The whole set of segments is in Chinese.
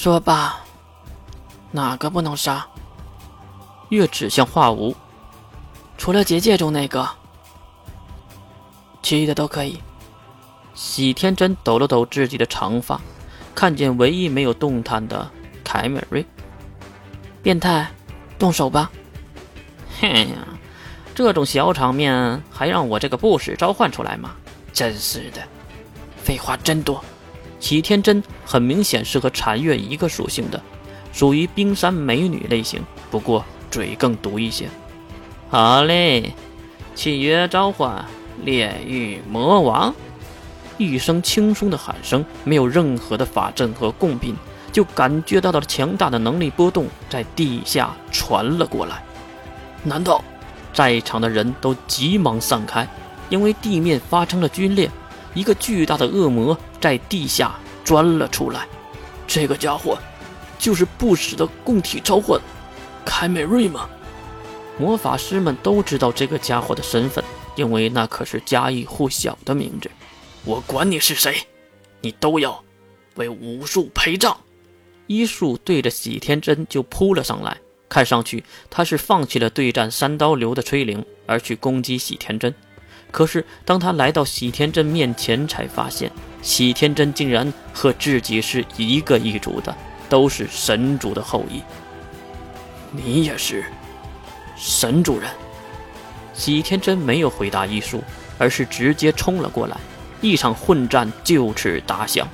说吧，哪个不能杀？月指向画无，除了结界中那个，其余的都可以。喜天真抖了抖自己的长发，看见唯一没有动弹的凯美瑞。变态，动手吧！嘿呀，这种小场面还让我这个不死召唤出来吗？真是的，废话真多。齐天真很明显是和禅月一个属性的，属于冰山美女类型，不过嘴更毒一些。好嘞，契约召唤炼狱魔王，一声轻松的喊声，没有任何的法阵和贡品，就感觉到了强大的能力波动在地下传了过来。难道在场的人都急忙散开，因为地面发生了龟裂。一个巨大的恶魔在地下钻了出来，这个家伙就是不死的供体召唤凯美瑞吗？魔法师们都知道这个家伙的身份，因为那可是家喻户晓的名字。我管你是谁，你都要为武术陪葬！医术对着喜天真就扑了上来，看上去他是放弃了对战三刀流的崔灵，而去攻击喜天真。可是，当他来到喜天真面前，才发现喜天真竟然和自己是一个一族的，都是神族的后裔。你也是神主人？喜天真没有回答医术，而是直接冲了过来。一场混战就此打响，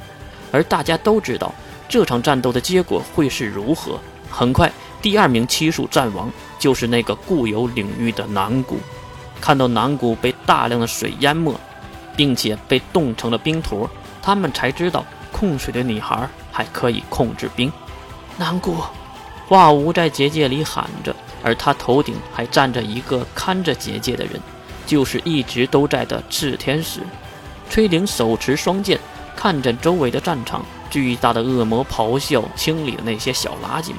而大家都知道这场战斗的结果会是如何。很快，第二名七术战王就是那个固有领域的南谷。看到南谷被大量的水淹没，并且被冻成了冰坨，他们才知道控水的女孩还可以控制冰。南谷，华无在结界里喊着，而他头顶还站着一个看着结界的人，就是一直都在的炽天使。崔灵手持双剑，看着周围的战场，巨大的恶魔咆哮，清理了那些小垃圾们。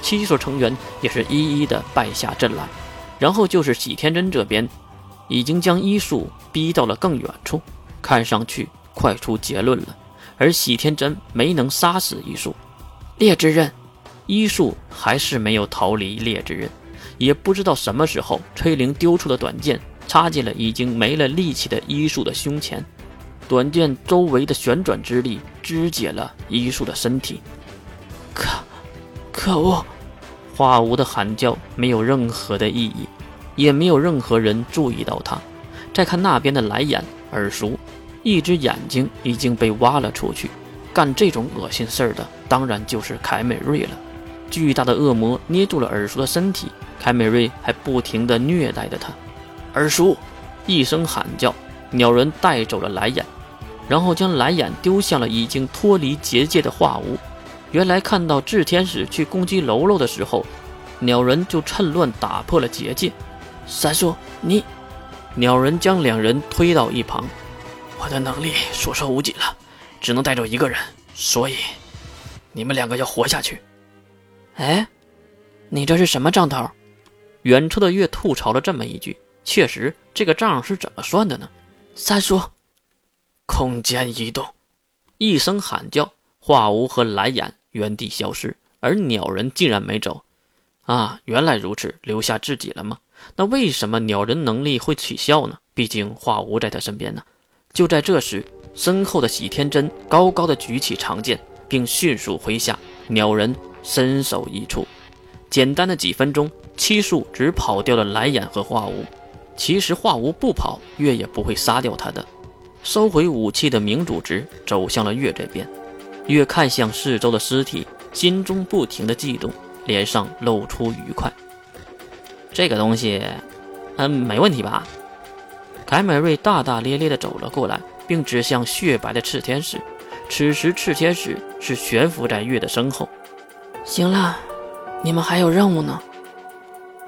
七所成员也是一一的败下阵来。然后就是喜天真这边。已经将医术逼到了更远处，看上去快出结论了。而喜天真没能杀死医术，烈之刃，医术还是没有逃离烈之刃。也不知道什么时候，崔灵丢出的短剑插进了已经没了力气的医术的胸前，短剑周围的旋转之力肢解了医术的身体。可，可恶！华无的喊叫没有任何的意义。也没有任何人注意到他。再看那边的蓝眼，耳熟，一只眼睛已经被挖了出去。干这种恶心事儿的，当然就是凯美瑞了。巨大的恶魔捏住了耳熟的身体，凯美瑞还不停地虐待着他。耳熟一声喊叫，鸟人带走了蓝眼，然后将蓝眼丢向了已经脱离结界的化无。原来看到炽天使去攻击喽喽的时候，鸟人就趁乱打破了结界。三叔，你，鸟人将两人推到一旁。我的能力所剩无几了，只能带走一个人，所以你们两个要活下去。哎，你这是什么账头？远处的月吐槽了这么一句。确实，这个账是怎么算的呢？三叔，空间移动，一声喊叫，化无和蓝眼原地消失，而鸟人竟然没走。啊，原来如此，留下自己了吗？那为什么鸟人能力会起效呢？毕竟化无在他身边呢。就在这时，身后的喜天真高高的举起长剑，并迅速挥下。鸟人身首异处。简单的几分钟，七树只跑掉了蓝眼和化无。其实化无不跑，月也不会杀掉他的。收回武器的明主直走向了月这边。月看向四周的尸体，心中不停的悸动，脸上露出愉快。这个东西，嗯，没问题吧？凯美瑞大大咧咧地走了过来，并指向雪白的炽天使。此时，炽天使是悬浮在月的身后。行了，你们还有任务呢。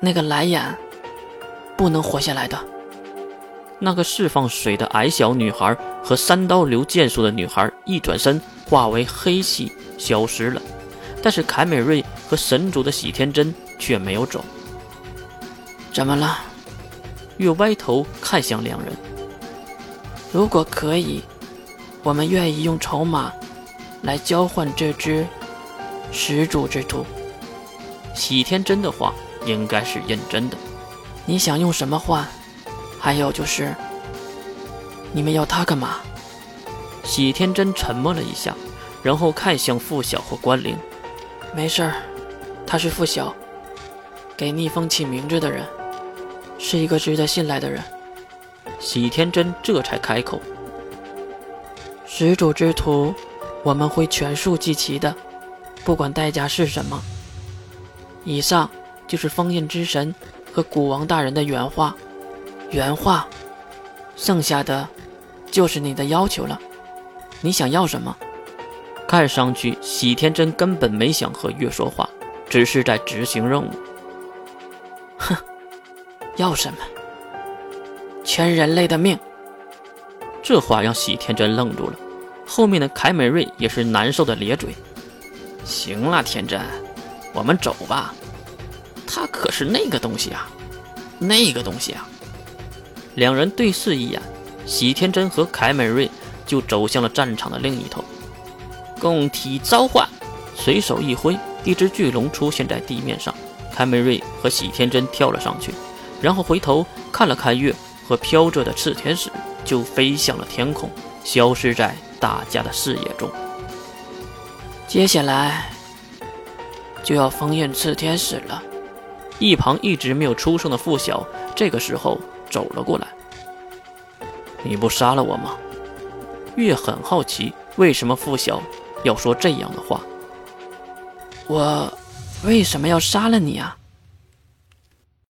那个蓝眼不能活下来的。那个释放水的矮小女孩和三刀流剑术的女孩一转身化为黑气消失了，但是凯美瑞和神族的喜天真却没有走。怎么了？月歪头看向两人。如果可以，我们愿意用筹码来交换这只始祖之徒。喜天真的话应该是认真的。你想用什么换？还有就是，你们要他干嘛？喜天真沉默了一下，然后看向付晓和关灵。没事儿，他是付晓，给逆风起名字的人，是一个值得信赖的人。喜天真这才开口：“始祖之徒，我们会全数祭齐的，不管代价是什么。”以上就是封印之神和古王大人的原话，原话。剩下的，就是你的要求了。你想要什么？看上去喜天真根本没想和月说话，只是在执行任务。哼，要什么？全人类的命。这话让喜天真愣住了，后面的凯美瑞也是难受的咧嘴。行了，天真。我们走吧，他可是那个东西啊，那个东西啊！两人对视一眼，喜天真和凯美瑞就走向了战场的另一头。共体召唤，随手一挥，一只巨龙出现在地面上。凯美瑞和喜天真跳了上去，然后回头看了看月和飘着的炽天使，就飞向了天空，消失在大家的视野中。接下来。就要封印炽天使了。一旁一直没有出声的傅晓，这个时候走了过来。你不杀了我吗？月很好奇，为什么傅晓要说这样的话。我为什么要杀了你啊？